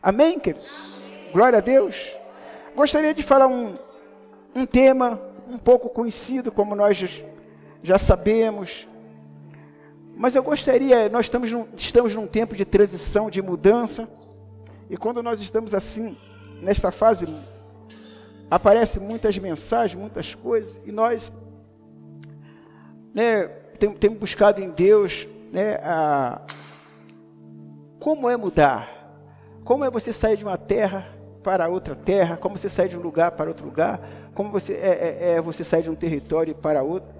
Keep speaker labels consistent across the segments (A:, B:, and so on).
A: Amém, queridos? Glória a Deus. Gostaria de falar um, um tema um pouco conhecido, como nós já sabemos, mas eu gostaria, nós estamos num, estamos num tempo de transição, de mudança, e quando nós estamos assim, nesta fase, aparecem muitas mensagens, muitas coisas, e nós né, temos, buscado em Deus né, a, como é mudar, como é você sair de uma terra para outra terra, como você sair de um lugar para outro lugar, como você é, é, é você sair de um território para outro.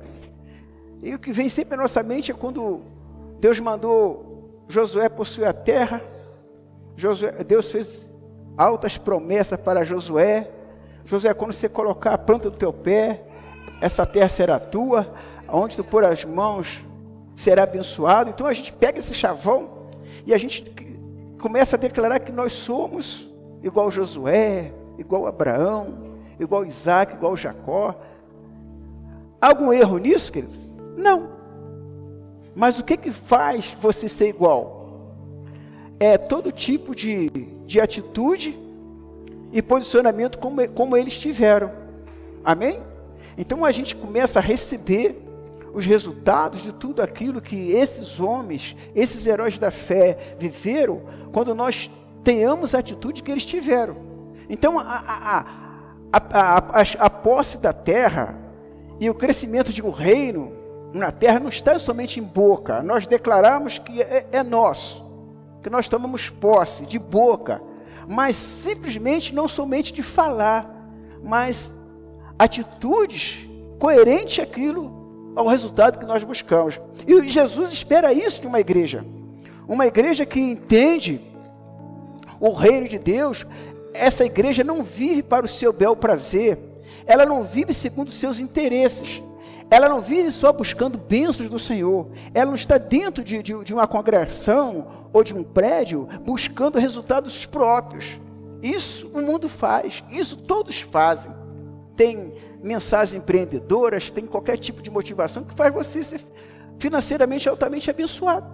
A: E o que vem sempre à nossa mente é quando Deus mandou Josué possuir a terra, Josué, Deus fez altas promessas para Josué. Josué, quando você colocar a planta do teu pé, essa terra será tua, onde tu pôr as mãos será abençoado. Então a gente pega esse chavão e a gente começa a declarar que nós somos igual Josué, igual Abraão, igual Isaac, igual Jacó. Algum erro nisso, querido? Não. Mas o que, que faz você ser igual? É todo tipo de, de atitude e posicionamento como, como eles tiveram. Amém? Então a gente começa a receber os resultados de tudo aquilo que esses homens, esses heróis da fé viveram, quando nós tenhamos a atitude que eles tiveram. Então, a, a, a, a, posse da terra e o crescimento de um reino na terra não está somente em boca. Nós declaramos que é, é nosso, que nós tomamos posse de boca, mas simplesmente não somente de falar, mas atitudes coerentes àquilo ao resultado que nós buscamos. E Jesus espera isso de uma igreja. Uma igreja que entende o reino de Deus, essa igreja não vive para o seu bel prazer, ela não vive segundo os seus interesses, ela não vive só buscando bênçãos do Senhor, ela não está dentro de, de, de uma congregação ou de um prédio buscando resultados próprios. Isso o mundo faz, isso todos fazem. Tem mensagens empreendedoras, tem qualquer tipo de motivação que faz você ser financeiramente altamente abençoado.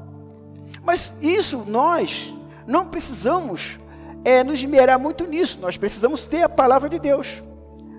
A: Mas isso nós não precisamos é, nos esmerar muito nisso, nós precisamos ter a palavra de Deus.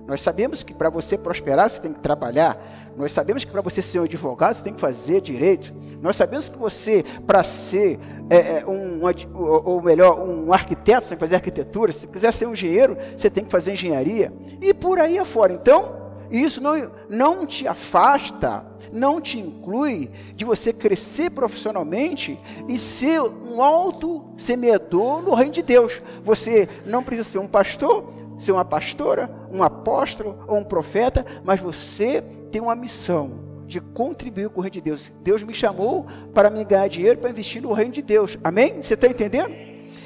A: Nós sabemos que para você prosperar, você tem que trabalhar. Nós sabemos que para você ser um advogado, você tem que fazer direito. Nós sabemos que você, para ser é, é um, ou melhor, um arquiteto, você tem que fazer arquitetura. Se quiser ser um engenheiro, você tem que fazer engenharia. E por aí afora. Então, isso não, não te afasta, não te inclui de você crescer profissionalmente e ser um alto semeador no reino de Deus. Você não precisa ser um pastor, ser uma pastora, um apóstolo ou um profeta, mas você tem uma missão de contribuir com o reino de Deus. Deus me chamou para me ganhar dinheiro para investir no reino de Deus. Amém? Você está entendendo?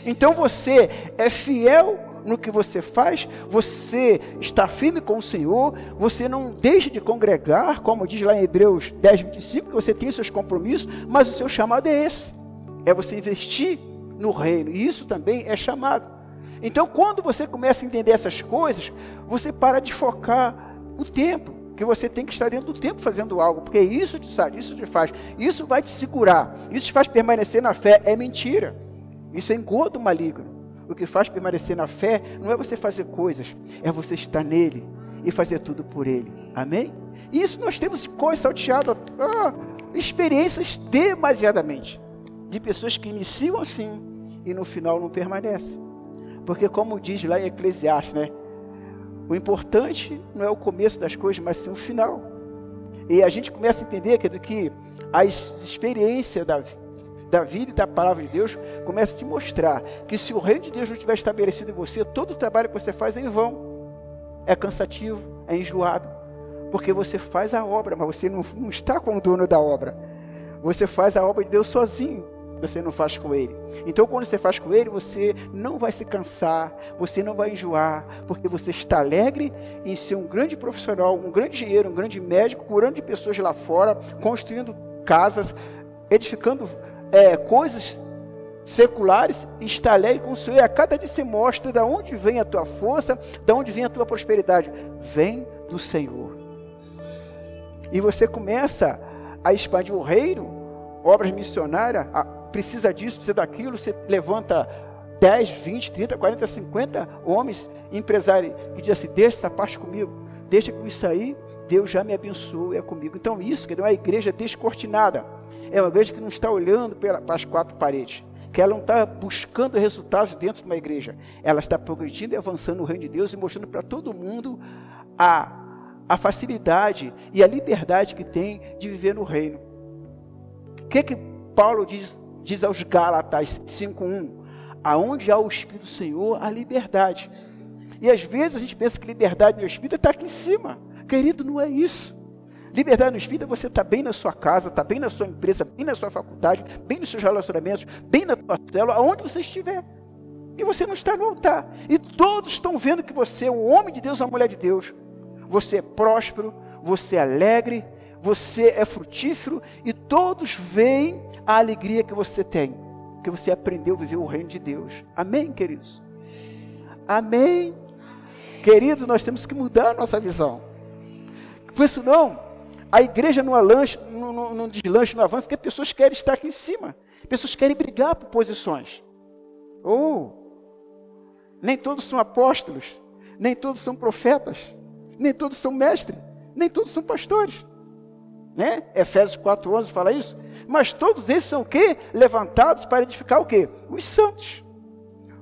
A: Então você é fiel no que você faz, você está firme com o Senhor, você não deixa de congregar, como diz lá em Hebreus 10, 25, que você tem seus compromissos, mas o seu chamado é esse: é você investir no reino, e isso também é chamado. Então, quando você começa a entender essas coisas, você para de focar o tempo, que você tem que estar dentro do tempo fazendo algo, porque isso te sabe, isso te faz, isso vai te segurar, isso te faz permanecer na fé, é mentira. Isso é engodo maligno. O que faz permanecer na fé não é você fazer coisas, é você estar nele e fazer tudo por ele. Amém? Isso nós temos coisa salteada, ah, experiências demasiadamente de pessoas que iniciam assim e no final não permanecem. Porque como diz lá em Eclesiastes, né? O importante não é o começo das coisas, mas sim o final. E a gente começa a entender que, que a experiência da, da vida e da palavra de Deus começa a te mostrar que se o reino de Deus não estiver estabelecido em você, todo o trabalho que você faz é em vão. É cansativo, é enjoado. Porque você faz a obra, mas você não, não está com o dono da obra. Você faz a obra de Deus sozinho você não faz com ele. Então, quando você faz com ele, você não vai se cansar, você não vai enjoar, porque você está alegre em ser um grande profissional, um grande engenheiro, um grande médico, curando de pessoas lá fora, construindo casas, edificando é, coisas seculares, está alegre com o Senhor. E a cada dia você mostra de onde vem a tua força, de onde vem a tua prosperidade. Vem do Senhor. E você começa a expandir o reino, obras missionárias, precisa disso, precisa daquilo, você levanta 10, 20, 30, 40, 50 homens empresários que dizem assim: deixa essa parte comigo, deixa com isso aí, Deus já me abençoa, é comigo. Então, isso que é uma igreja descortinada, é uma igreja que não está olhando para as quatro paredes, que ela não está buscando resultados dentro de uma igreja, ela está progredindo e avançando no reino de Deus e mostrando para todo mundo a, a facilidade e a liberdade que tem de viver no reino. O que, que Paulo diz, diz aos Gálatas 5,1? aonde há o Espírito do Senhor, há liberdade. E às vezes a gente pensa que liberdade no Espírito está aqui em cima. Querido, não é isso. Liberdade no Espírito é você estar tá bem na sua casa, estar tá bem na sua empresa, bem na sua faculdade, bem nos seus relacionamentos, bem na sua célula, aonde você estiver. E você não está no altar. E todos estão vendo que você é um homem de Deus, uma mulher de Deus. Você é próspero, você é alegre, você é frutífero e todos veem a alegria que você tem porque você aprendeu a viver o reino de Deus. Amém, queridos? Amém? Queridos, nós temos que mudar a nossa visão. Por isso não, a igreja não, alanche, não, não, não deslanche, não avança, porque pessoas querem estar aqui em cima. Pessoas querem brigar por posições. Ou, oh, nem todos são apóstolos, nem todos são profetas, nem todos são mestres, nem todos são pastores. Né? Efésios 4,11 fala isso. Mas todos esses são o quê? Levantados para edificar o quê? Os santos.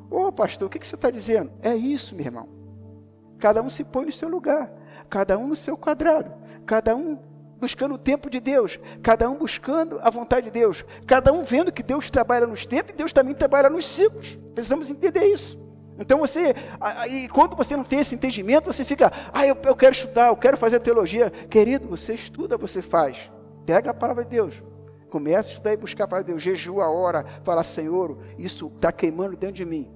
A: Ô oh, pastor, o que, que você está dizendo? É isso, meu irmão. Cada um se põe no seu lugar, cada um no seu quadrado, cada um buscando o tempo de Deus, cada um buscando a vontade de Deus, cada um vendo que Deus trabalha nos tempos e Deus também trabalha nos ciclos. Precisamos entender isso. Então você, e quando você não tem esse entendimento, você fica, ah, eu, eu quero estudar, eu quero fazer teologia. Querido, você estuda, você faz. Pega a palavra de Deus. Começa a estudar e buscar a palavra de Deus. Jejua a hora, fala, Senhor, isso está queimando dentro de mim.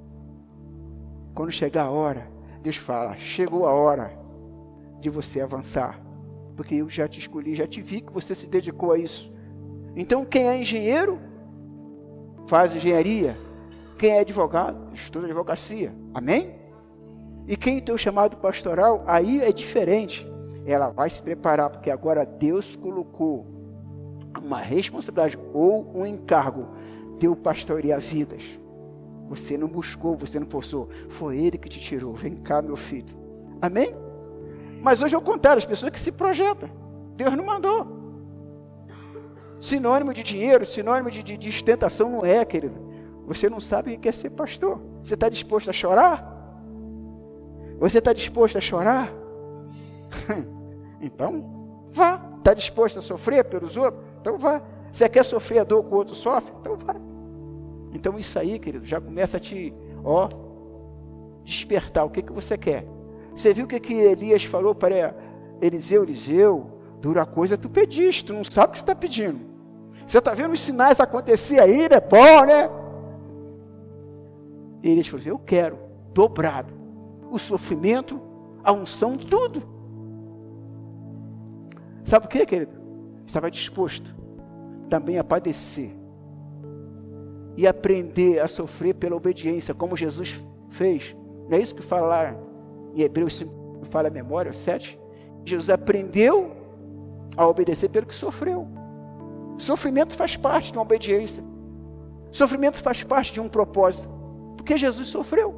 A: Quando chegar a hora, Deus fala, chegou a hora de você avançar. Porque eu já te escolhi, já te vi que você se dedicou a isso. Então, quem é engenheiro, faz engenharia quem é advogado, estuda advocacia. Amém? E quem tem o chamado pastoral, aí é diferente. Ela vai se preparar, porque agora Deus colocou uma responsabilidade ou um encargo de eu pastorear vidas. Você não buscou, você não forçou. Foi Ele que te tirou. Vem cá, meu filho. Amém? Mas hoje eu contar as pessoas que se projetam. Deus não mandou. Sinônimo de dinheiro, sinônimo de, de, de ostentação não é, querido. Você não sabe o que é ser pastor. Você está disposto a chorar? Você está disposto a chorar? então, vá. Está disposto a sofrer pelos outros? Então vá. Você quer sofrer a dor que o outro sofre? Então vá. Então isso aí, querido, já começa a te, ó, despertar. O que, que você quer? Você viu o que, que Elias falou para Eliseu? Eliseu, dura coisa tu pediste, tu não sabe o que você está pedindo. Você está vendo os sinais acontecer aí, né? Bom, né? E ele falou assim: Eu quero dobrado o sofrimento, a unção, tudo. Sabe o que, querido? Estava disposto também a padecer e aprender a sofrer pela obediência, como Jesus fez. Não é isso que fala lá em Hebreus 5, fala a memória, 7? Jesus aprendeu a obedecer pelo que sofreu. Sofrimento faz parte de uma obediência. Sofrimento faz parte de um propósito. Porque Jesus sofreu.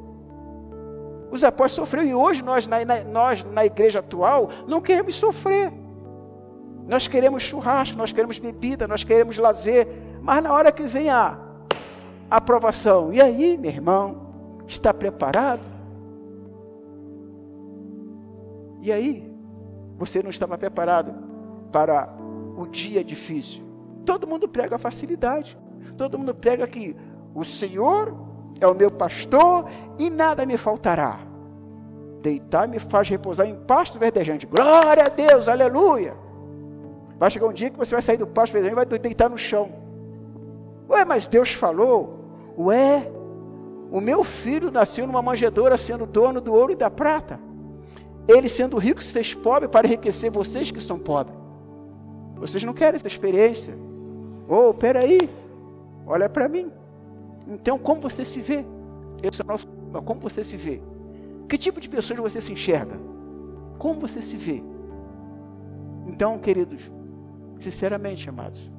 A: Os apóstolos sofreram e hoje nós na, na, nós, na igreja atual, não queremos sofrer. Nós queremos churrasco, nós queremos bebida, nós queremos lazer. Mas na hora que vem a aprovação, e aí, meu irmão, está preparado? E aí, você não estava preparado para o dia difícil. Todo mundo prega facilidade. Todo mundo prega que o Senhor é o meu pastor e nada me faltará. Deitar me faz repousar em pasto verdejante. Glória a Deus, aleluia. Vai chegar um dia que você vai sair do pasto verdejante e vai deitar no chão. Ué, mas Deus falou. Ué, o meu filho nasceu numa manjedoura sendo dono do ouro e da prata. Ele sendo rico se fez pobre para enriquecer vocês que são pobres. Vocês não querem essa experiência? Oh, peraí, olha para mim. Então, como você se vê? Esse é o nosso Como você se vê? Que tipo de pessoa você se enxerga? Como você se vê? Então, queridos, sinceramente, amados,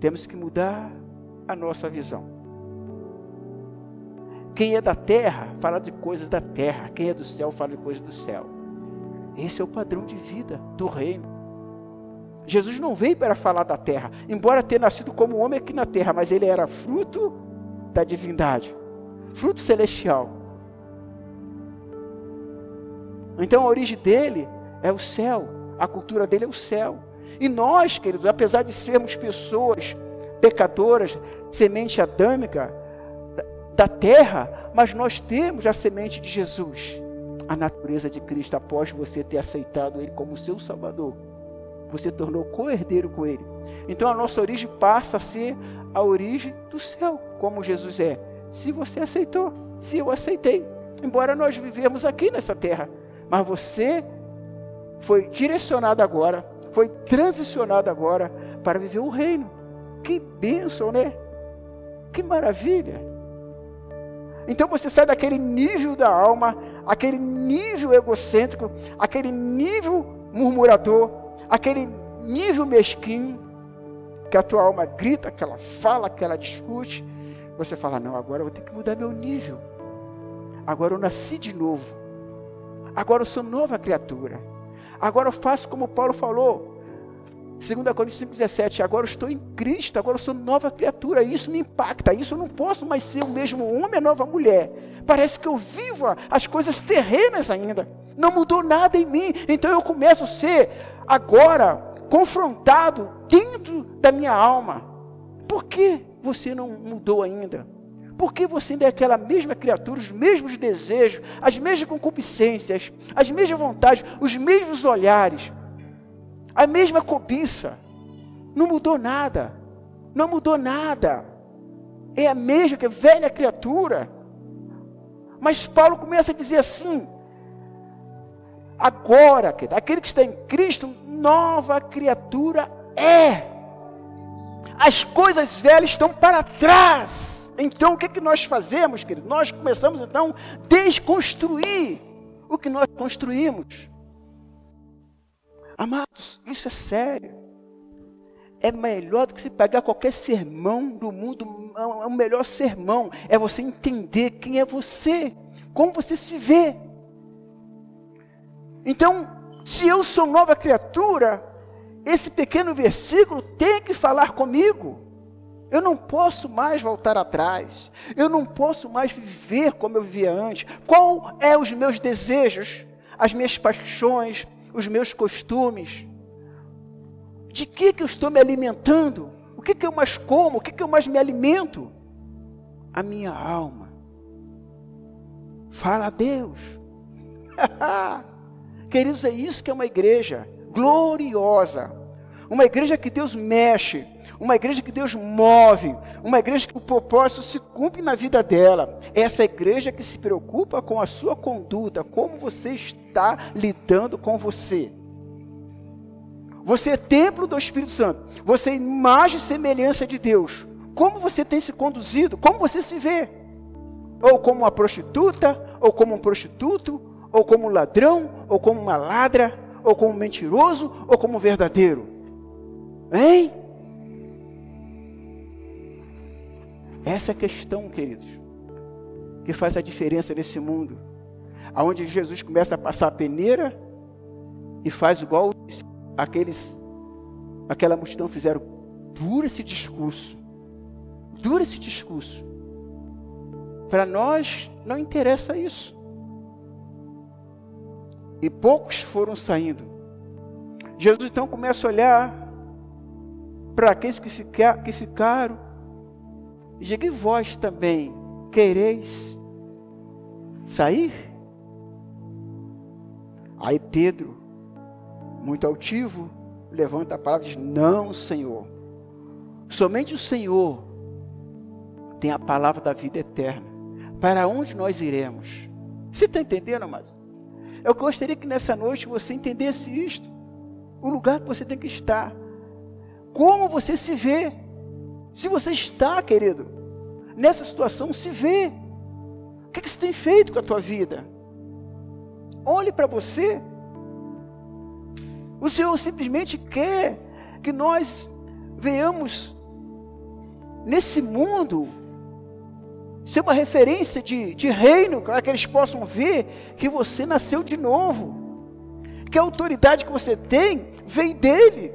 A: temos que mudar a nossa visão. Quem é da terra fala de coisas da terra, quem é do céu fala de coisas do céu. Esse é o padrão de vida do reino. Jesus não veio para falar da terra, embora tenha nascido como homem aqui na terra, mas ele era fruto da divindade, fruto celestial. Então a origem dele é o céu, a cultura dele é o céu. E nós, queridos, apesar de sermos pessoas pecadoras, semente adâmica da terra, mas nós temos a semente de Jesus, a natureza de Cristo, após você ter aceitado Ele como seu Salvador. Você tornou co-herdeiro com Ele. Então a nossa origem passa a ser a origem do céu, como Jesus é. Se você aceitou, se eu aceitei. Embora nós vivemos aqui nessa terra, mas você foi direcionado agora, foi transicionado agora para viver o reino. Que bênção, né? Que maravilha. Então você sai daquele nível da alma, aquele nível egocêntrico, aquele nível murmurador, aquele nível mesquinho, que a tua alma grita, que ela fala, que ela discute. Você fala: Não, agora eu vou ter que mudar meu nível. Agora eu nasci de novo. Agora eu sou nova criatura. Agora eu faço como Paulo falou. 2 Coríntios 5,17, agora eu estou em Cristo, agora eu sou nova criatura, isso me impacta, isso eu não posso mais ser o mesmo homem, a nova mulher. Parece que eu vivo as coisas terrenas ainda, não mudou nada em mim, então eu começo a ser agora confrontado dentro da minha alma. Por que você não mudou ainda? Por que você ainda é aquela mesma criatura, os mesmos desejos, as mesmas concupiscências, as mesmas vontades, os mesmos olhares? A mesma cobiça. Não mudou nada. Não mudou nada. É a mesma que é velha criatura. Mas Paulo começa a dizer assim: agora, aquele que está em Cristo, nova criatura é. As coisas velhas estão para trás. Então o que, é que nós fazemos, querido? Nós começamos então a desconstruir o que nós construímos. Amados, isso é sério. É melhor do que se pegar qualquer sermão do mundo, é o melhor sermão é você entender quem é você, como você se vê. Então, se eu sou nova criatura, esse pequeno versículo tem que falar comigo. Eu não posso mais voltar atrás. Eu não posso mais viver como eu vivia antes. Qual é os meus desejos, as minhas paixões, os meus costumes? De que, que eu estou me alimentando? O que, que eu mais como? O que, que eu mais me alimento? A minha alma. Fala a Deus. Queridos, é isso que é uma igreja gloriosa. Uma igreja que Deus mexe, uma igreja que Deus move, uma igreja que o propósito se cumpre na vida dela. Essa igreja que se preocupa com a sua conduta, como você está lidando com você. Você é templo do Espírito Santo. Você é imagem e semelhança de Deus. Como você tem se conduzido? Como você se vê? Ou como uma prostituta, ou como um prostituto, ou como um ladrão, ou como uma ladra, ou como mentiroso, ou como verdadeiro? Hein? Essa é a questão, queridos, que faz a diferença nesse mundo. Aonde Jesus começa a passar a peneira e faz igual aqueles aquela multidão fizeram dura esse discurso. Dura esse discurso. Para nós não interessa isso. E poucos foram saindo. Jesus então começa a olhar para aqueles que, fica, que ficaram. E e vós também quereis sair? Aí Pedro, muito altivo, levanta a palavra e diz: Não, Senhor. Somente o Senhor tem a palavra da vida eterna. Para onde nós iremos? Você está entendendo, mas Eu gostaria que nessa noite você entendesse isto. O lugar que você tem que estar. Como você se vê? Se você está, querido, nessa situação, se vê. O que, que você tem feito com a tua vida? Olhe para você. O Senhor simplesmente quer que nós venhamos nesse mundo ser uma referência de, de reino, para que eles possam ver que você nasceu de novo, que a autoridade que você tem vem dele,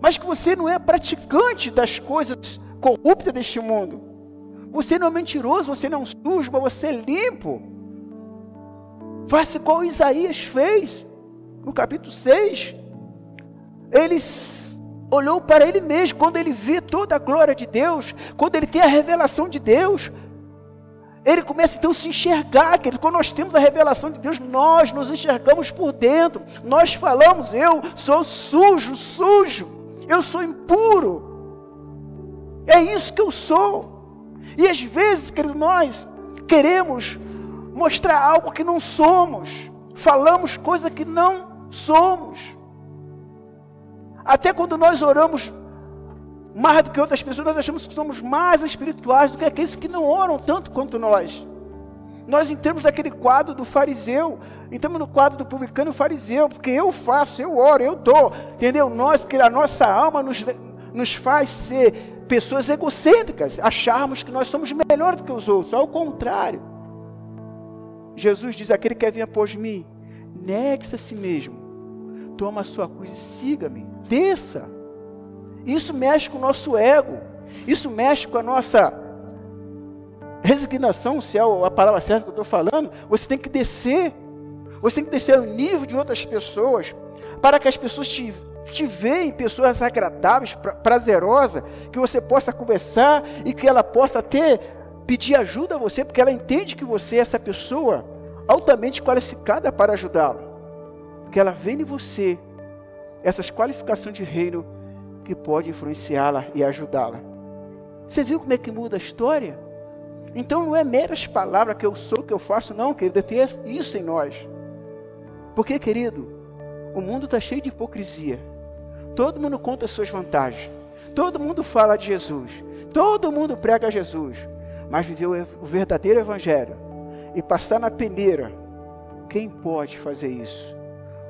A: mas que você não é praticante das coisas corruptas deste mundo. Você não é mentiroso, você não é um sujo, mas você é limpo. Faça igual Isaías fez no capítulo 6. Ele olhou para ele mesmo, quando ele vê toda a glória de Deus, quando ele tem a revelação de Deus, ele começa então a se enxergar, querido. Quando nós temos a revelação de Deus, nós nos enxergamos por dentro. Nós falamos, eu sou sujo, sujo, eu sou impuro. É isso que eu sou. E às vezes, querido, nós queremos mostrar algo que não somos. Falamos coisa que não somos. Até quando nós oramos mais do que outras pessoas, nós achamos que somos mais espirituais do que aqueles que não oram tanto quanto nós. Nós entramos naquele quadro do fariseu, entramos no quadro do publicano e fariseu, porque eu faço, eu oro, eu dou, entendeu? Nós, porque a nossa alma nos, nos faz ser pessoas egocêntricas, acharmos que nós somos melhores do que os outros, ao contrário. Jesus diz: aquele que quer vir após mim, negue-se a si mesmo, toma a sua cruz e siga-me desça. Isso mexe com o nosso ego. Isso mexe com a nossa resignação, se é a palavra certa que eu estou falando. Você tem que descer. Você tem que descer ao nível de outras pessoas. Para que as pessoas te, te veem pessoas agradáveis, prazerosas, que você possa conversar e que ela possa até pedir ajuda a você, porque ela entende que você é essa pessoa altamente qualificada para ajudá-la. Que ela vê em você essas qualificações de reino que pode influenciá-la e ajudá-la. Você viu como é que muda a história? Então não é meras palavras que eu sou, que eu faço, não, querido, é ter isso em nós. Porque, querido, o mundo está cheio de hipocrisia. Todo mundo conta as suas vantagens. Todo mundo fala de Jesus. Todo mundo prega Jesus. Mas viver o verdadeiro evangelho e passar na peneira, quem pode fazer isso?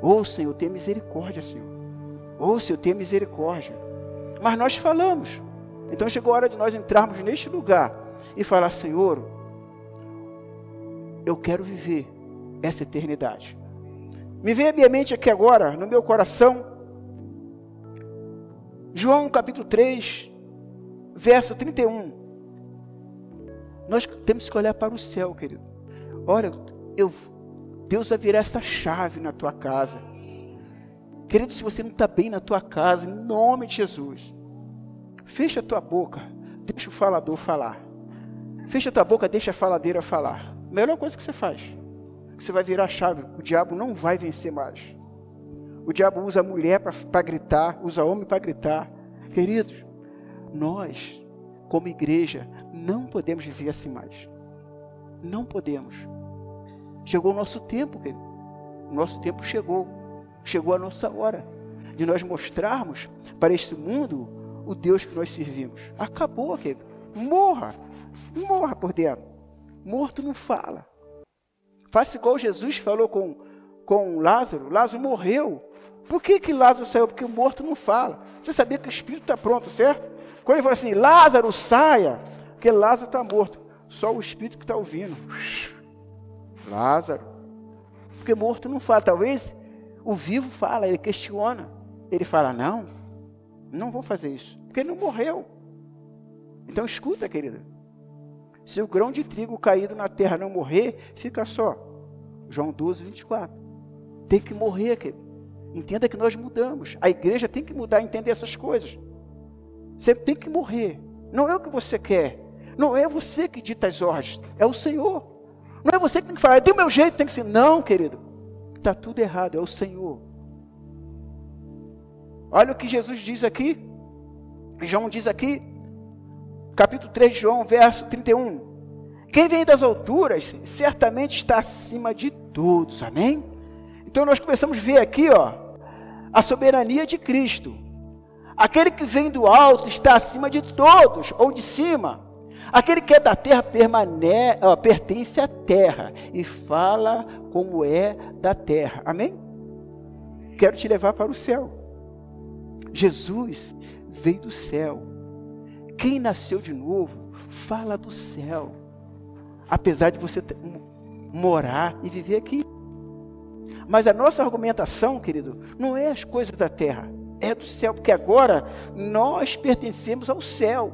A: Ô oh, Senhor, tenha misericórdia, Senhor. Ou se eu tenho misericórdia. Mas nós falamos. Então chegou a hora de nós entrarmos neste lugar e falar: Senhor, eu quero viver essa eternidade. Me veio à minha mente aqui agora, no meu coração, João capítulo 3, verso 31. Nós temos que olhar para o céu, querido. Olha, eu, Deus vai virar essa chave na tua casa. Querido, se você não está bem na tua casa, em nome de Jesus, fecha a tua boca, deixa o falador falar. Fecha a tua boca, deixa a faladeira falar. Melhor coisa que você faz. Você vai virar a chave. O diabo não vai vencer mais. O diabo usa mulher para gritar, usa homem para gritar. Queridos, nós, como igreja, não podemos viver assim mais. Não podemos. Chegou o nosso tempo, querido. O nosso tempo chegou. Chegou a nossa hora de nós mostrarmos para este mundo o Deus que nós servimos. Acabou, querido. Morra. Morra por dentro. Morto não fala. Faça igual Jesus falou com, com Lázaro. Lázaro morreu. Por que, que Lázaro saiu? Porque o morto não fala. Você sabia que o espírito está pronto, certo? Quando ele falou assim, Lázaro, saia, porque Lázaro está morto. Só o espírito que está ouvindo. Lázaro. Porque morto não fala. Talvez o vivo fala, ele questiona. Ele fala: Não, não vou fazer isso, porque ele não morreu. Então escuta, querida. Se o grão de trigo caído na terra não morrer, fica só. João 12, 24. Tem que morrer, querido. Entenda que nós mudamos. A igreja tem que mudar, entender essas coisas. Você tem que morrer. Não é o que você quer. Não é você que dita as ordens. É o Senhor. Não é você que tem que falar, tem o meu jeito, tem que ser. Não, querido está tudo errado, é o Senhor. Olha o que Jesus diz aqui. João diz aqui, capítulo 3 de João, verso 31. Quem vem das alturas certamente está acima de todos, amém? Então nós começamos a ver aqui, ó, a soberania de Cristo. Aquele que vem do alto está acima de todos, ou de cima. Aquele que é da terra permane, pertence à terra e fala como é da terra. Amém? Quero te levar para o céu. Jesus veio do céu. Quem nasceu de novo fala do céu. Apesar de você morar e viver aqui. Mas a nossa argumentação, querido, não é as coisas da terra, é do céu, porque agora nós pertencemos ao céu.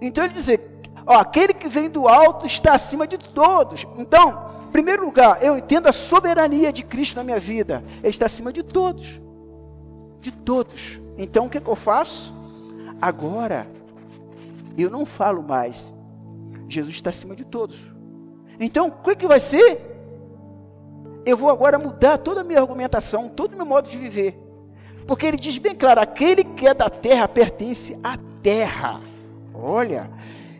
A: Então ele diz, ó, aquele que vem do alto está acima de todos. Então, em primeiro lugar, eu entendo a soberania de Cristo na minha vida. Ele está acima de todos. De todos. Então o que, que eu faço? Agora, eu não falo mais. Jesus está acima de todos. Então, o que, que vai ser? Eu vou agora mudar toda a minha argumentação, todo o meu modo de viver. Porque ele diz bem claro: aquele que é da terra pertence à terra. Olha,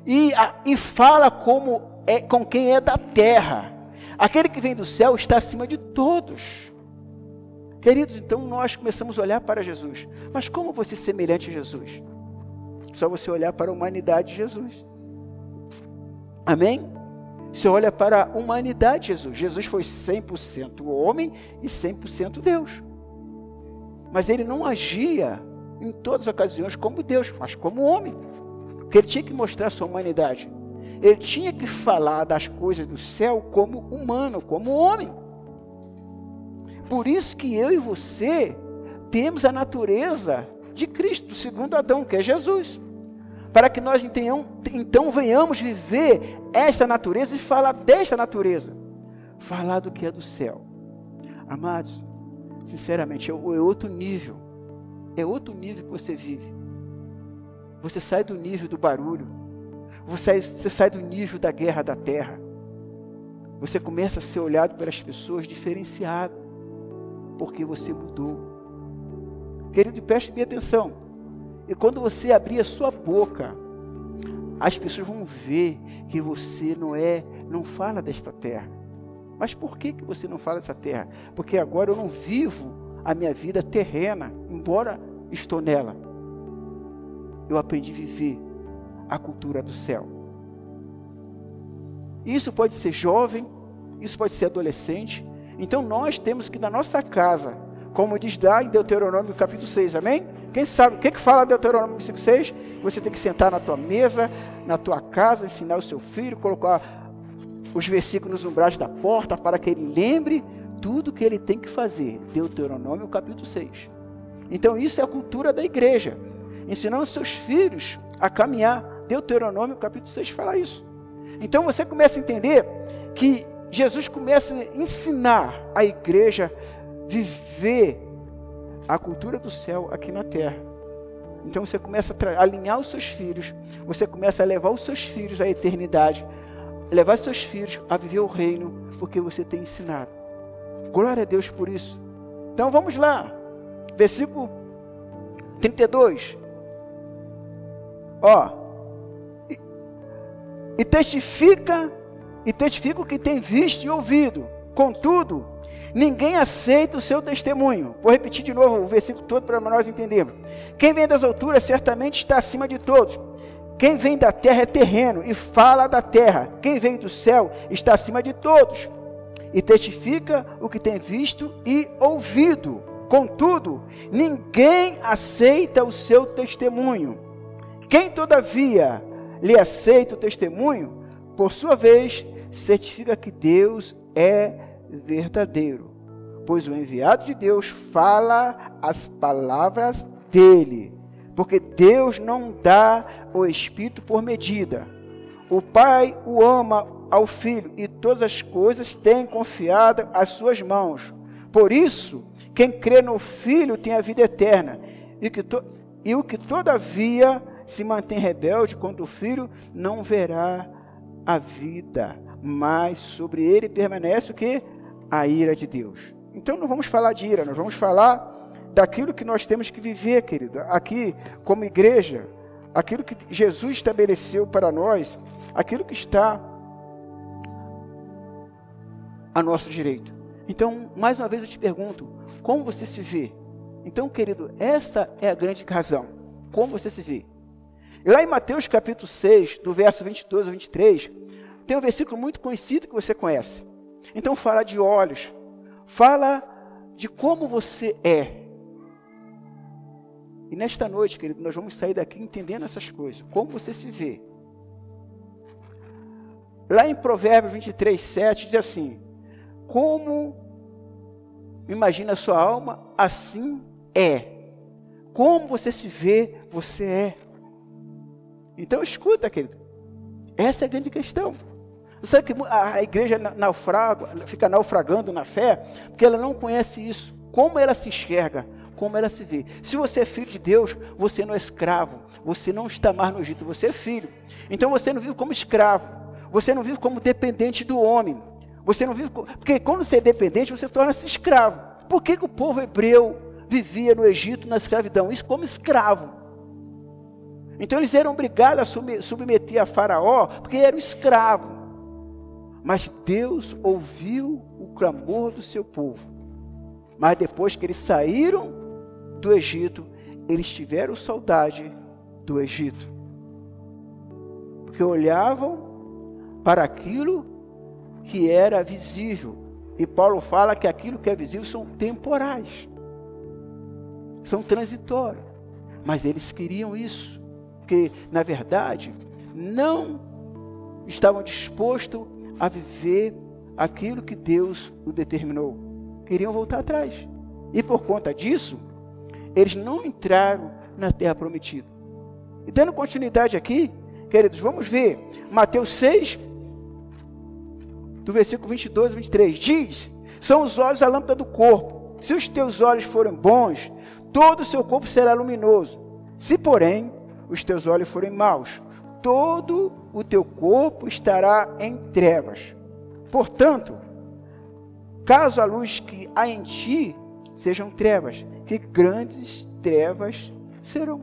A: e, e fala como é com quem é da terra. Aquele que vem do céu está acima de todos. Queridos, então nós começamos a olhar para Jesus. Mas como você é semelhante a Jesus? Só você olhar para a humanidade de Jesus. Amém? Você olha para a humanidade de Jesus. Jesus foi 100% homem e 100% Deus. Mas ele não agia em todas as ocasiões como Deus, mas como homem. Porque ele tinha que mostrar sua humanidade. Ele tinha que falar das coisas do céu como humano, como homem. Por isso que eu e você temos a natureza de Cristo, segundo Adão, que é Jesus para que nós então, então venhamos viver esta natureza e falar desta natureza, falar do que é do céu. Amados, sinceramente, é, é outro nível, é outro nível que você vive. Você sai do nível do barulho, você, você sai do nível da guerra da terra. Você começa a ser olhado pelas pessoas diferenciado, porque você mudou. Querido, preste bem atenção. E quando você abrir a sua boca, as pessoas vão ver que você não é, não fala desta terra. Mas por que, que você não fala dessa terra? Porque agora eu não vivo a minha vida terrena, embora estou nela. Eu aprendi a viver a cultura do céu. Isso pode ser jovem, isso pode ser adolescente. Então nós temos que, na nossa casa, como diz lá em Deuteronômio capítulo 6, amém? Quem sabe, o que, que fala Deuteronômio 5,6? Você tem que sentar na tua mesa, na tua casa, ensinar o seu filho, colocar os versículos nos umbrais da porta para que ele lembre tudo que ele tem que fazer. Deuteronômio capítulo 6. Então isso é a cultura da igreja. Ensinando seus filhos a caminhar. Deuteronômio capítulo 6 fala isso. Então você começa a entender que Jesus começa a ensinar a igreja a viver a cultura do céu aqui na terra. Então você começa a alinhar os seus filhos, você começa a levar os seus filhos à eternidade, levar os seus filhos a viver o reino, porque você tem ensinado. Glória a Deus por isso. Então vamos lá, versículo 32. Ó, e, e testifica, e testifica o que tem visto e ouvido. Contudo, Ninguém aceita o seu testemunho. Vou repetir de novo o versículo todo para nós entendermos. Quem vem das alturas certamente está acima de todos. Quem vem da terra é terreno e fala da terra. Quem vem do céu está acima de todos e testifica o que tem visto e ouvido. Contudo, ninguém aceita o seu testemunho. Quem, todavia, lhe aceita o testemunho, por sua vez, certifica que Deus é verdadeiro, pois o enviado de Deus fala as palavras dele, porque Deus não dá o Espírito por medida. O Pai o ama ao Filho e todas as coisas têm confiado às suas mãos. Por isso, quem crê no Filho tem a vida eterna, e, que to, e o que todavia se mantém rebelde contra o Filho não verá a vida, mas sobre ele permanece o que? a ira de Deus. Então não vamos falar de ira, nós vamos falar daquilo que nós temos que viver, querido, aqui como igreja, aquilo que Jesus estabeleceu para nós, aquilo que está a nosso direito. Então, mais uma vez eu te pergunto, como você se vê? Então, querido, essa é a grande razão. Como você se vê? Lá em Mateus capítulo 6, do verso 22 ao 23, tem um versículo muito conhecido que você conhece. Então fala de olhos, fala de como você é. E nesta noite, querido, nós vamos sair daqui entendendo essas coisas. Como você se vê. Lá em Provérbios 23, 7, diz assim: Como imagina a sua alma, assim é. Como você se vê, você é. Então escuta, querido. Essa é a grande questão. Sabe que a igreja naufraga, fica naufragando na fé, porque ela não conhece isso. Como ela se enxerga, como ela se vê. Se você é filho de Deus, você não é escravo. Você não está mais no Egito, você é filho. Então você não vive como escravo. Você não vive como dependente do homem. Você não vive. Porque quando você é dependente, você torna-se escravo. Por que, que o povo hebreu vivia no Egito na escravidão? Isso como escravo. Então eles eram obrigados a submeter a Faraó, porque eram escravos. Mas Deus ouviu o clamor do seu povo. Mas depois que eles saíram do Egito, eles tiveram saudade do Egito. Porque olhavam para aquilo que era visível. E Paulo fala que aquilo que é visível são temporais, são transitórios. Mas eles queriam isso, porque, na verdade, não estavam dispostos a viver aquilo que Deus o determinou. Queriam voltar atrás. E por conta disso, eles não entraram na terra prometida. E dando continuidade aqui, queridos, vamos ver Mateus 6, do versículo 22 e 23. Diz: São os olhos a lâmpada do corpo. Se os teus olhos forem bons, todo o seu corpo será luminoso. Se, porém, os teus olhos forem maus, todo o teu corpo estará em trevas. Portanto, caso a luz que há em ti sejam trevas, que grandes trevas serão.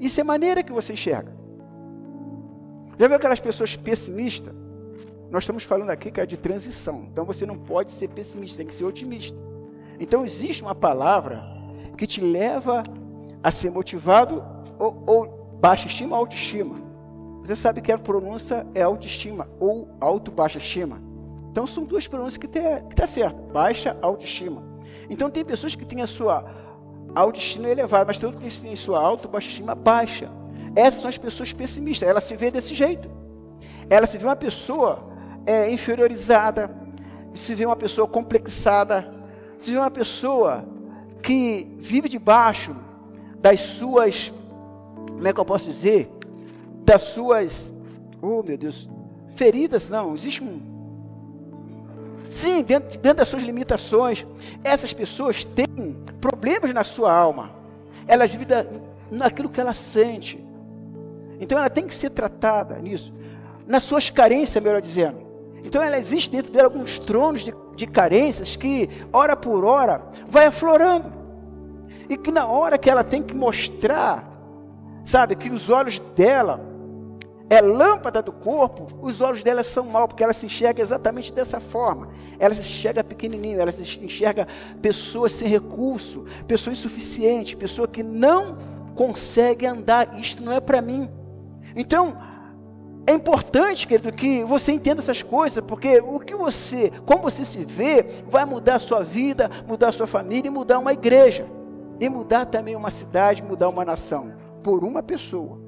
A: Isso é maneira que você enxerga. Já viu aquelas pessoas pessimistas? Nós estamos falando aqui que é de transição. Então você não pode ser pessimista, tem que ser otimista. Então existe uma palavra que te leva a ser motivado ou, ou baixa estima ou autoestima. Você sabe que a pronúncia é autoestima ou auto-baixa estima. Então são duas pronúncias que que tá certo. Baixa autoestima. Então tem pessoas que têm a sua autoestima elevada, mas tem outros que têm a sua auto-baixa estima baixa. Essas são as pessoas pessimistas. Ela se vê desse jeito. Ela se vê uma pessoa é, inferiorizada, se vê uma pessoa complexada, se vê uma pessoa que vive debaixo das suas, como é que eu posso dizer? Das suas, oh meu Deus, feridas, não, existe um. Sim, dentro, dentro das suas limitações, essas pessoas têm problemas na sua alma, elas vivem naquilo que ela sente, então ela tem que ser tratada nisso, nas suas carências, melhor dizendo. Então ela existe dentro dela alguns tronos de, de carências que, hora por hora, vai aflorando. E que na hora que ela tem que mostrar, sabe, que os olhos dela é lâmpada do corpo, os olhos dela são mal, porque ela se enxerga exatamente dessa forma. Ela se enxerga pequenininho, ela se enxerga pessoa sem recurso, pessoa insuficiente, pessoa que não consegue andar. Isto não é para mim. Então, é importante, querido, que você entenda essas coisas, porque o que você, como você se vê, vai mudar a sua vida, mudar a sua família e mudar uma igreja. E mudar também uma cidade, mudar uma nação. Por uma pessoa.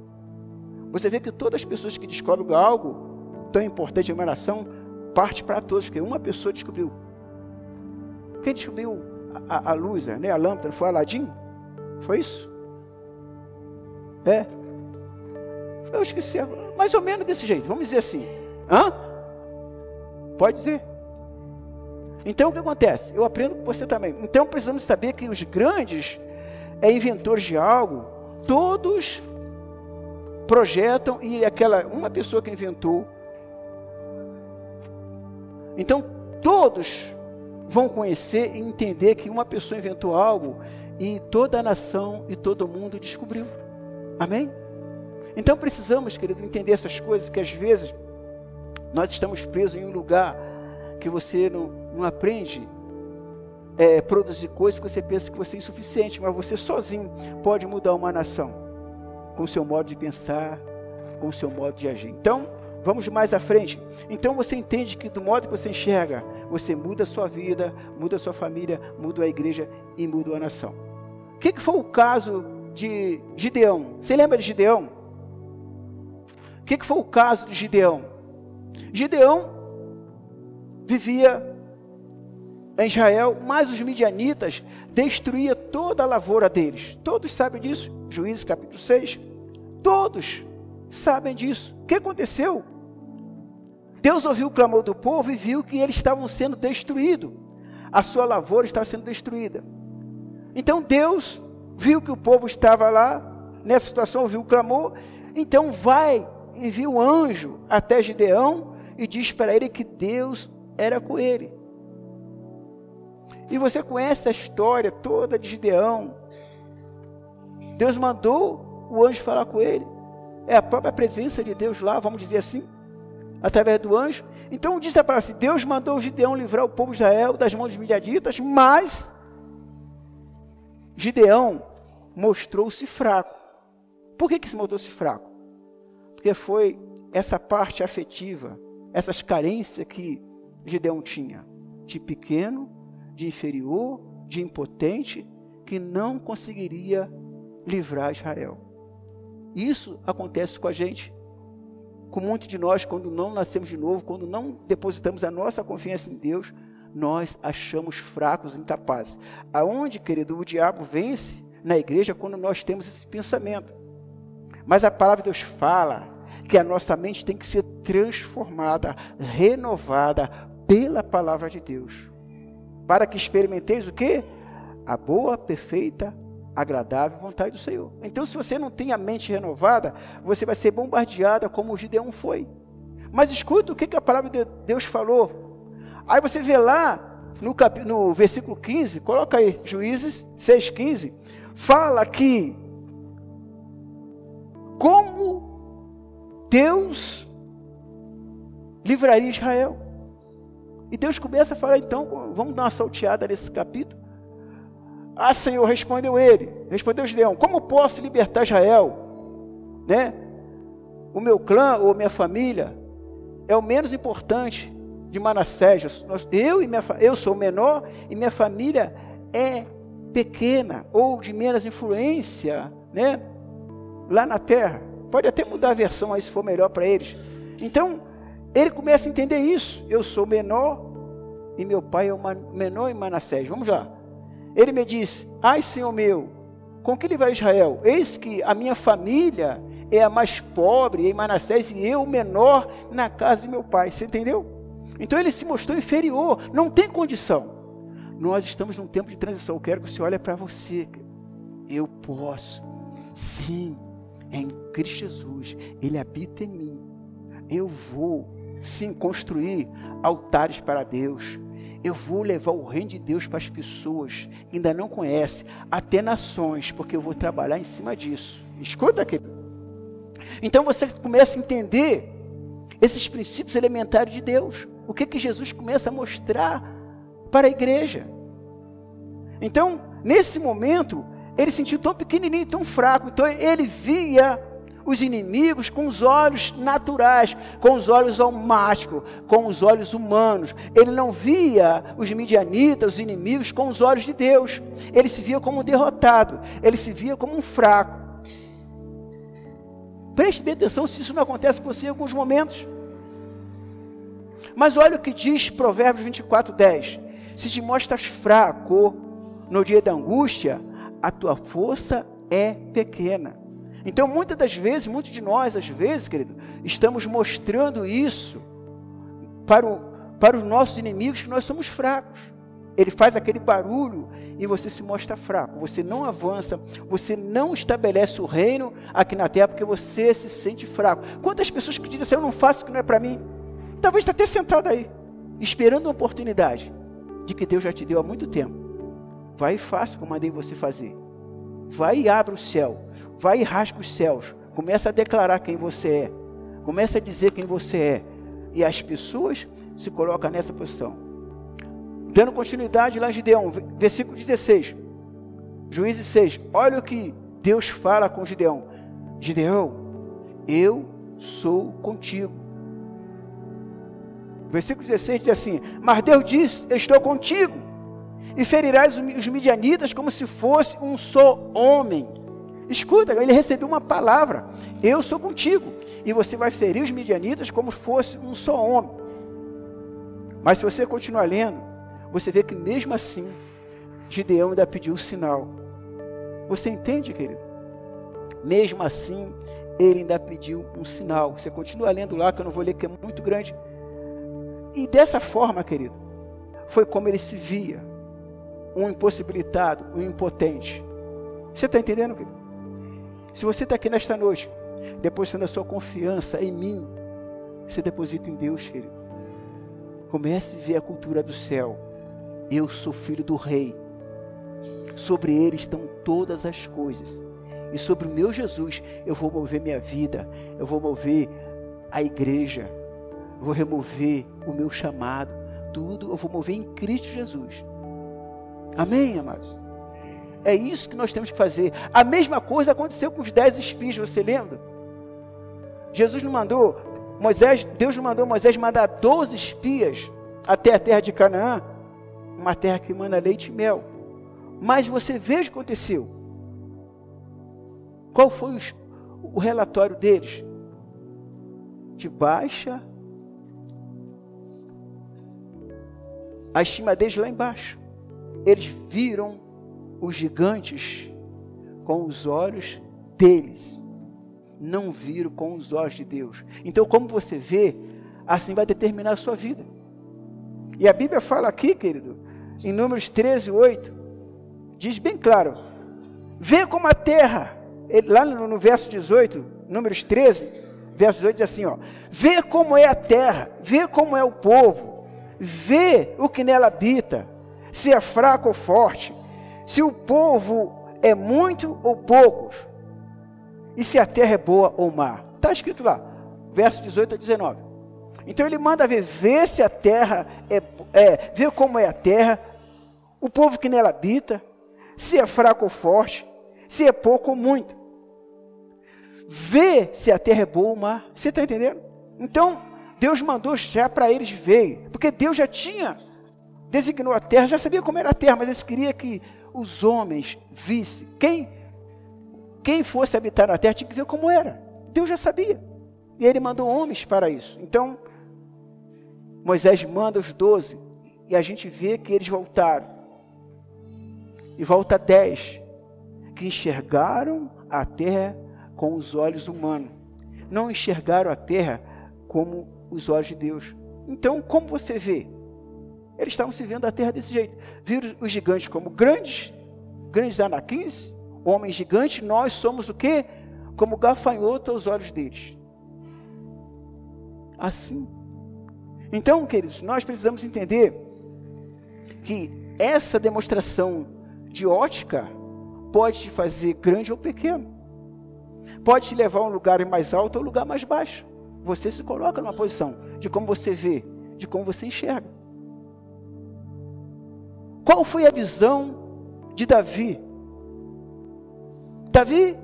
A: Você vê que todas as pessoas que descobrem algo tão importante em uma nação, parte para todos, porque uma pessoa descobriu. Quem descobriu a, a, a luz, né, a lâmpada, foi Aladim? Foi isso? É, eu esqueci, mais ou menos desse jeito, vamos dizer assim. Hã? Pode dizer. Então o que acontece? Eu aprendo com você também. Então precisamos saber que os grandes é, inventores de algo, todos projetam e aquela uma pessoa que inventou. Então todos vão conhecer e entender que uma pessoa inventou algo e toda a nação e todo mundo descobriu. Amém? Então precisamos, querido, entender essas coisas que às vezes nós estamos presos em um lugar que você não, não aprende é, produzir coisas porque você pensa que você é insuficiente, mas você sozinho pode mudar uma nação com o seu modo de pensar, com o seu modo de agir. Então, vamos mais à frente. Então você entende que do modo que você enxerga, você muda a sua vida, muda a sua família, muda a igreja e muda a nação. O que, que foi o caso de Gideão? Você lembra de Gideão? que, que foi o caso de Gideão? Gideão vivia em Israel, mas os midianitas destruía toda a lavoura deles. Todos sabem disso. Juízes capítulo 6. Todos sabem disso. O que aconteceu? Deus ouviu o clamor do povo e viu que eles estavam sendo destruídos. A sua lavoura estava sendo destruída. Então Deus viu que o povo estava lá, nessa situação, ouviu o clamor. Então vai, envia um anjo até Gideão e diz para ele que Deus era com ele. E você conhece a história toda de Gideão. Deus mandou o anjo falar com ele. É a própria presença de Deus lá, vamos dizer assim, através do anjo. Então diz a palavra assim: Deus mandou Gideão livrar o povo de Israel das mãos dos midianitas, mas Gideão mostrou-se fraco. Por que, que se mostrou-se fraco? Porque foi essa parte afetiva, essas carências que Gideão tinha, de pequeno, de inferior, de impotente, que não conseguiria livrar Israel. Isso acontece com a gente, com muitos de nós, quando não nascemos de novo, quando não depositamos a nossa confiança em Deus, nós achamos fracos, incapazes. Aonde, querido, o diabo vence na igreja quando nós temos esse pensamento. Mas a palavra de Deus fala que a nossa mente tem que ser transformada, renovada pela palavra de Deus. Para que experimenteis o quê? A boa, perfeita, agradável vontade do Senhor. Então, se você não tem a mente renovada, você vai ser bombardeada como o Gideão foi. Mas escuta o que, que a palavra de Deus falou. Aí você vê lá no, cap... no versículo 15, coloca aí, Juízes 6,15, fala que como Deus livraria Israel. E Deus começa a falar, então, vamos dar uma salteada nesse capítulo. Ah, Senhor, respondeu ele, respondeu Gideão, como posso libertar Israel? Né? O meu clã ou minha família é o menos importante de Manassés. Eu, e minha, eu sou o menor e minha família é pequena ou de menos influência, né? Lá na terra. Pode até mudar a versão aí se for melhor para eles. Então, ele começa a entender isso. Eu sou menor e meu pai é o menor em Manassés. Vamos lá. Ele me diz: Ai, Senhor meu, com que livrar Israel? Eis que a minha família é a mais pobre em Manassés e eu o menor na casa de meu pai. Você entendeu? Então ele se mostrou inferior, não tem condição. Nós estamos num tempo de transição. Eu quero que você olhe para você. Eu posso, sim, em Cristo Jesus, Ele habita em mim. Eu vou, sim, construir altares para Deus. Eu vou levar o reino de Deus para as pessoas que ainda não conhecem, até nações, porque eu vou trabalhar em cima disso. Escuta aqui. Então você começa a entender esses princípios elementares de Deus. O que que Jesus começa a mostrar para a igreja? Então, nesse momento, ele se sentiu tão pequenininho, tão fraco. Então, ele via os inimigos com os olhos naturais, com os olhos almáticos, com os olhos humanos. Ele não via os midianitas, os inimigos, com os olhos de Deus. Ele se via como derrotado, ele se via como um fraco. Preste bem atenção se isso não acontece com você em alguns momentos. Mas olha o que diz Provérbios 24, 10. Se te mostras fraco no dia da angústia, a tua força é pequena. Então, muitas das vezes, muitos de nós, às vezes, querido, estamos mostrando isso para, o, para os nossos inimigos que nós somos fracos. Ele faz aquele barulho e você se mostra fraco. Você não avança, você não estabelece o reino aqui na terra porque você se sente fraco. Quantas pessoas que dizem assim, eu não faço o que não é para mim? Talvez está até sentado aí, esperando uma oportunidade de que Deus já te deu há muito tempo. Vai e faça como mandei você fazer. Vai e abre o céu. Vai e rasga os céus. Começa a declarar quem você é. Começa a dizer quem você é. E as pessoas se colocam nessa posição. Dando continuidade lá em Gideão, versículo 16. Juízes 6. Olha o que Deus fala com Gideão. Gideão, eu sou contigo. Versículo 16 diz assim: Mas Deus diz: Estou contigo, e ferirás os midianitas como se fosse um só homem. Escuta, ele recebeu uma palavra: Eu sou contigo. e você vai ferir os midianitas como se fosse um só homem. Mas se você continuar lendo, você vê que mesmo assim, Gideão ainda pediu o sinal. Você entende, querido? Mesmo assim, ele ainda pediu um sinal. Você continua lendo lá, que eu não vou ler, que é muito grande. E dessa forma, querido, foi como ele se via: um impossibilitado, um impotente. Você está entendendo, querido? Se você está aqui nesta noite, depositando a sua confiança em mim, você deposita em Deus, querido. Comece a viver a cultura do céu. Eu sou filho do rei. Sobre ele estão todas as coisas. E sobre o meu Jesus, eu vou mover minha vida, eu vou mover a igreja, eu vou remover o meu chamado, tudo eu vou mover em Cristo Jesus. Amém, amados? É isso que nós temos que fazer. A mesma coisa aconteceu com os dez espias, você lembra? Jesus não mandou, Moisés, Deus não mandou Moisés mandar doze espias até a terra de Canaã, uma terra que manda leite e mel. Mas você veja o que aconteceu. Qual foi os, o relatório deles? De baixa a estima deles lá embaixo. Eles viram os gigantes com os olhos deles, não viram com os olhos de Deus. Então, como você vê, assim vai determinar a sua vida. E a Bíblia fala aqui, querido, em Números 13, 8, diz bem claro: vê como a terra, lá no, verso 18, Números 13, verso 18 diz assim: ó, vê como é a terra, vê como é o povo, vê o que nela habita, se é fraco ou forte, se o povo é muito ou poucos, e se a terra é boa ou má. Está escrito lá, verso 18 a 19. Então ele manda ver, ver se a terra é, é, ver como é a terra, o povo que nela habita, se é fraco ou forte, se é pouco ou muito. Vê se a terra é boa ou má. Você está entendendo? Então, Deus mandou já para eles ver, porque Deus já tinha designou a terra, já sabia como era a terra, mas eles queria que os homens vissem. Quem, quem fosse habitar na terra tinha que ver como era. Deus já sabia. E ele mandou homens para isso. Então, Moisés manda os doze. E a gente vê que eles voltaram. E volta dez. Que enxergaram a terra com os olhos humanos. Não enxergaram a terra como os olhos de Deus. Então, como você vê? Eles estavam se vendo a terra desse jeito. Viram os gigantes como grandes, grandes anaquins, homens gigantes, nós somos o quê? Como gafanhoto aos olhos deles. Assim. Então, queridos, nós precisamos entender que essa demonstração de ótica pode te fazer grande ou pequeno. Pode te levar a um lugar mais alto ou um lugar mais baixo. Você se coloca numa posição de como você vê, de como você enxerga. Qual foi a visão de Davi? Davi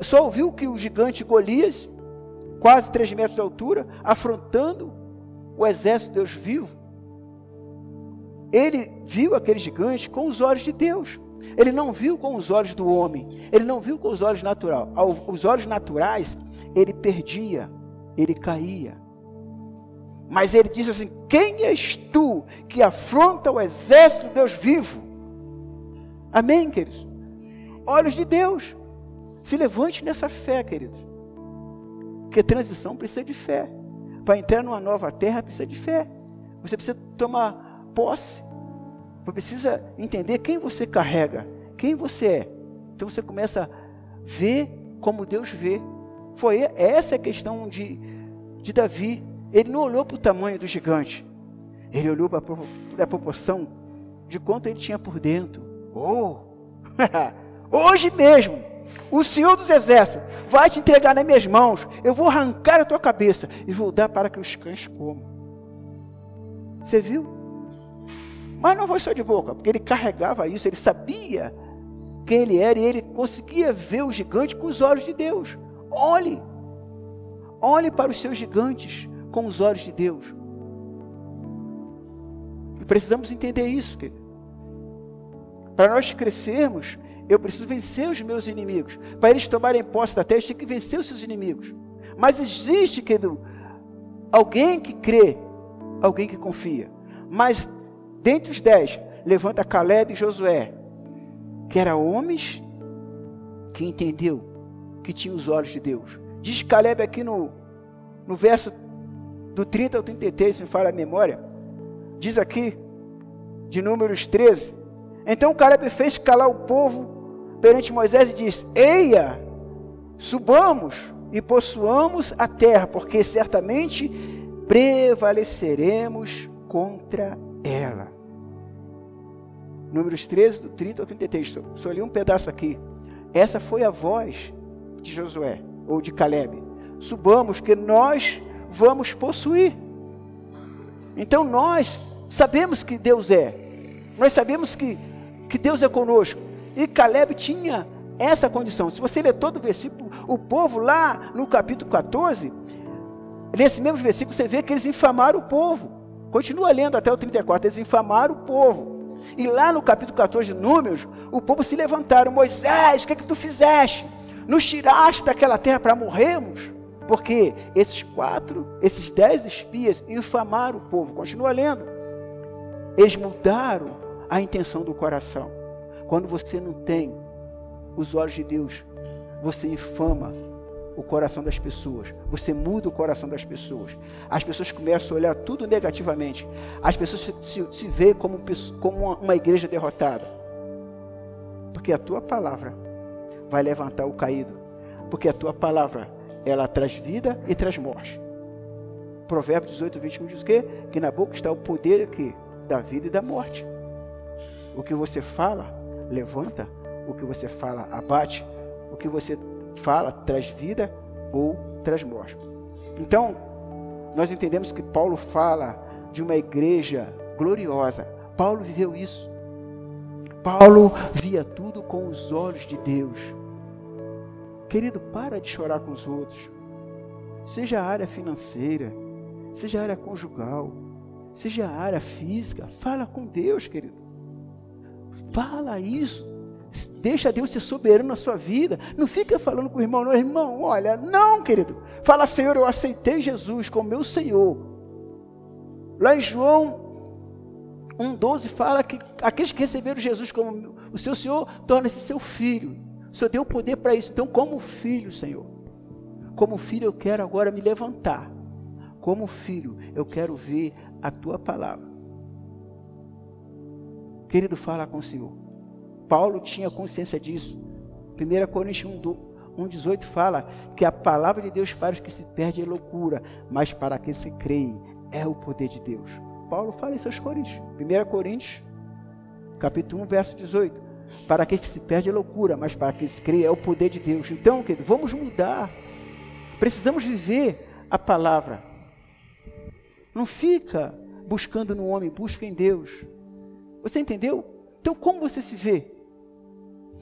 A: só ouviu que o gigante Golias, quase 3 metros de altura, afrontando o exército de Deus vivo. Ele viu aquele gigante com os olhos de Deus. Ele não viu com os olhos do homem. Ele não viu com os olhos naturais. Os olhos naturais, ele perdia, ele caía. Mas ele diz assim: Quem és tu que afronta o exército de Deus vivo? Amém, queridos? Olhos de Deus. Se levante nessa fé, queridos. Porque transição precisa de fé. Para entrar numa nova terra precisa de fé. Você precisa tomar posse. Você precisa entender quem você carrega, quem você é. Então você começa a ver como Deus vê. Foi essa a questão de, de Davi. Ele não olhou para o tamanho do gigante, ele olhou para a proporção de quanto ele tinha por dentro. Oh! Hoje mesmo, o Senhor dos Exércitos vai te entregar nas minhas mãos. Eu vou arrancar a tua cabeça e vou dar para que os cães comam. Você viu? Mas não foi só de boca, porque ele carregava isso, ele sabia quem ele era e ele conseguia ver o gigante com os olhos de Deus. Olhe, olhe para os seus gigantes com os olhos de Deus. E precisamos entender isso, querido. Para nós crescermos eu preciso vencer os meus inimigos. Para eles tomarem posse da terra, eles têm que vencer os seus inimigos. Mas existe, querido, alguém que crê, alguém que confia. Mas dentre os dez, levanta Caleb e Josué, que eram homens que entendeu que tinha os olhos de Deus. Diz Caleb aqui no, no verso do 30 ao 33, se me fala a memória, diz aqui, de números 13, então Caleb fez calar o povo perante Moisés e disse: Eia, subamos e possuamos a terra, porque certamente prevaleceremos contra ela. Números 13, do 30 ao 33. Só, só li um pedaço aqui. Essa foi a voz de Josué, ou de Caleb. Subamos, que nós vamos possuir. Então nós sabemos que Deus é. Nós sabemos que que Deus é conosco. E Caleb tinha essa condição. Se você ler todo o versículo, o povo lá no capítulo 14, nesse mesmo versículo você vê que eles infamaram o povo. Continua lendo até o 34, eles infamaram o povo. E lá no capítulo 14 de Números, o povo se levantaram, Moisés, o que é que tu fizeste? Nos tiraste daquela terra para morrermos? Porque esses quatro, esses dez espias infamaram o povo. Continua lendo. Eles mudaram a intenção do coração. Quando você não tem os olhos de Deus, você infama o coração das pessoas, você muda o coração das pessoas. As pessoas começam a olhar tudo negativamente. As pessoas se, se veem como, como uma, uma igreja derrotada. Porque a tua palavra vai levantar o caído. Porque a tua palavra, ela traz vida e traz morte. Provérbios 18, 21 diz o quê? Que na boca está o poder aqui, da vida e da morte. O que você fala, levanta. O que você fala, abate. O que você fala, traz vida ou traz morte. Então, nós entendemos que Paulo fala de uma igreja gloriosa. Paulo viveu isso. Paulo via tudo com os olhos de Deus. Querido, para de chorar com os outros. Seja a área financeira, seja a área conjugal, seja a área física, fala com Deus, querido. Fala isso. Deixa Deus ser soberano na sua vida. Não fica falando com o irmão, não, irmão, olha, não, querido. Fala, Senhor, eu aceitei Jesus como meu Senhor. Lá em João 1,12 fala que aqueles que receberam Jesus como o seu Senhor, torna-se seu filho. O Senhor deu poder para isso. Então, como filho, Senhor, como filho, eu quero agora me levantar. Como filho, eu quero ver a tua palavra. Querido, fala com o Senhor. Paulo tinha consciência disso. 1 Coríntios 1,18 fala que a palavra de Deus para os que se perdem é loucura, mas para quem se crê é o poder de Deus. Paulo fala isso aos Coríntios. 1 Coríntios, capítulo 1, verso 18. Para quem se perde é loucura, mas para quem se crê é o poder de Deus. Então, querido, vamos mudar. Precisamos viver a palavra. Não fica buscando no homem, busca em Deus. Você entendeu? Então, como você se vê?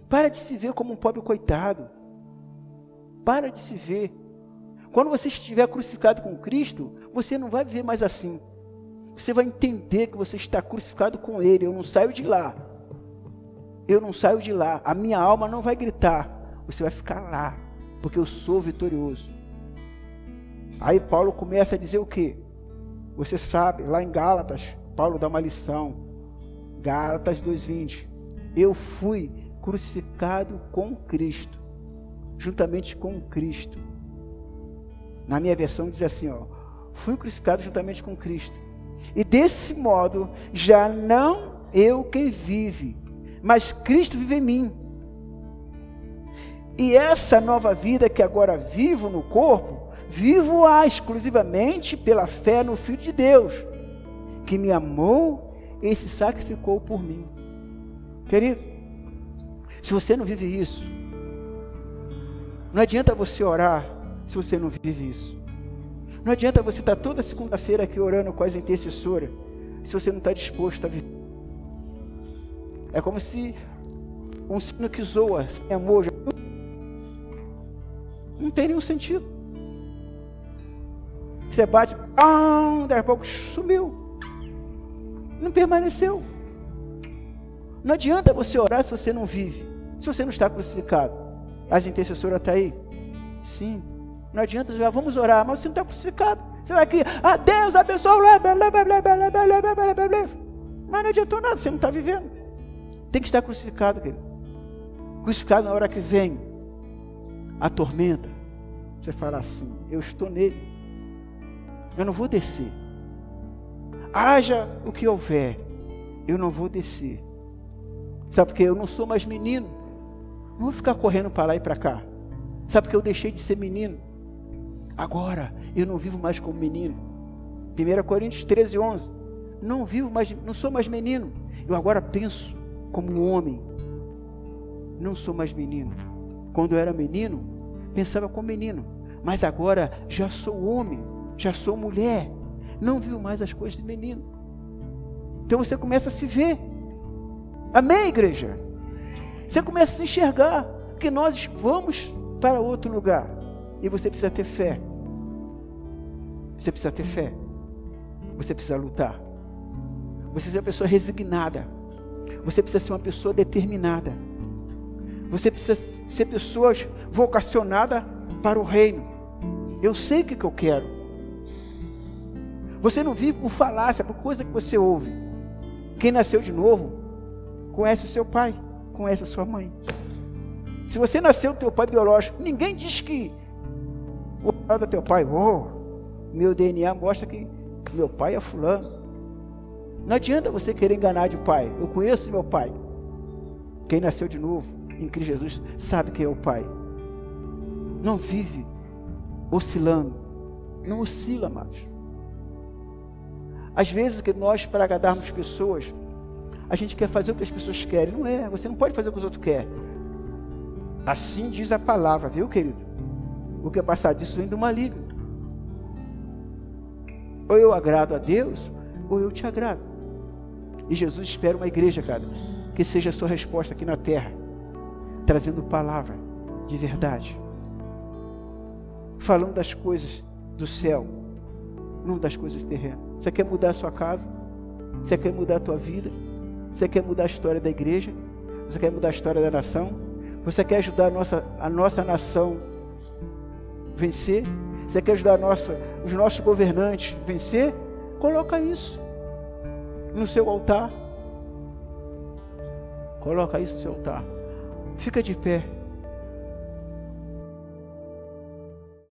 A: Para de se ver como um pobre coitado. Para de se ver. Quando você estiver crucificado com Cristo, você não vai viver mais assim. Você vai entender que você está crucificado com Ele. Eu não saio de lá. Eu não saio de lá. A minha alma não vai gritar. Você vai ficar lá. Porque eu sou vitorioso. Aí Paulo começa a dizer o que? Você sabe, lá em Gálatas, Paulo dá uma lição. Gálatas 2:20. Eu fui crucificado com Cristo, juntamente com Cristo. Na minha versão diz assim, ó: Fui crucificado juntamente com Cristo. E desse modo já não eu quem vive, mas Cristo vive em mim. E essa nova vida que agora vivo no corpo, vivo-a exclusivamente pela fé no Filho de Deus, que me amou e se sacrificou por mim. Querido, se você não vive isso, não adianta você orar se você não vive isso. Não adianta você estar toda segunda-feira aqui orando com as intercessoras se você não está disposto a viver. É como se um sino que zoa sem amor não tem nenhum sentido. Você bate, ah, daqui a pouco sumiu. Não permaneceu. Não adianta você orar se você não vive. Se você não está crucificado, as intercessoras estão aí? Sim. Não adianta, vamos orar, mas você não está crucificado. Você vai aqui, ah, Deus abençoe, blá, blá, blá, blá, blá, blá, blá, blá, blá, blá. mas não adiantou nada, você não está vivendo. Tem que estar crucificado, querido. Crucificado na hora que vem a tormenta. Você fala assim, eu estou nele. Eu não vou descer. Haja o que houver, eu não vou descer. Sabe porque eu não sou mais menino. Não vou ficar correndo para lá e para cá. Sabe porque eu deixei de ser menino. Agora eu não vivo mais como menino. 1 Coríntios 13, 11. Não vivo mais, não sou mais menino. Eu agora penso como homem. Não sou mais menino. Quando eu era menino, pensava como menino. Mas agora já sou homem, já sou mulher. Não vivo mais as coisas de menino. Então você começa a se ver. Amém, igreja? Você começa a se enxergar que nós vamos para outro lugar. E você precisa ter fé. Você precisa ter fé. Você precisa lutar. Você ser uma pessoa resignada. Você precisa ser uma pessoa determinada. Você precisa ser pessoa vocacionada para o reino. Eu sei o que, que eu quero. Você não vive por falácia, por coisa que você ouve. Quem nasceu de novo conhece seu pai, conhece a sua mãe. Se você nasceu teu pai biológico, ninguém diz que o pai do teu pai, oh, meu DNA mostra que meu pai é fulano. Não adianta você querer enganar de pai. Eu conheço meu pai. Quem nasceu de novo em Cristo Jesus sabe quem é o pai. Não vive oscilando. Não oscila, amados. Às vezes que nós, para agradarmos pessoas, a gente quer fazer o que as pessoas querem. Não é. Você não pode fazer o que os outros querem. Assim diz a palavra, viu, querido? O que é passar disso vem do maligno. Ou eu agrado a Deus, ou eu te agrado. E Jesus espera uma igreja, cara, que seja a sua resposta aqui na terra, trazendo palavra de verdade, falando das coisas do céu, não das coisas terrenas. Você quer mudar a sua casa? Você quer mudar a tua vida? Você quer mudar a história da igreja? Você quer mudar a história da nação? Você quer ajudar a nossa, a nossa nação vencer? Você quer ajudar nossa, os nossos governantes vencer? Coloca isso no seu altar. Coloca isso no seu altar. Fica de pé.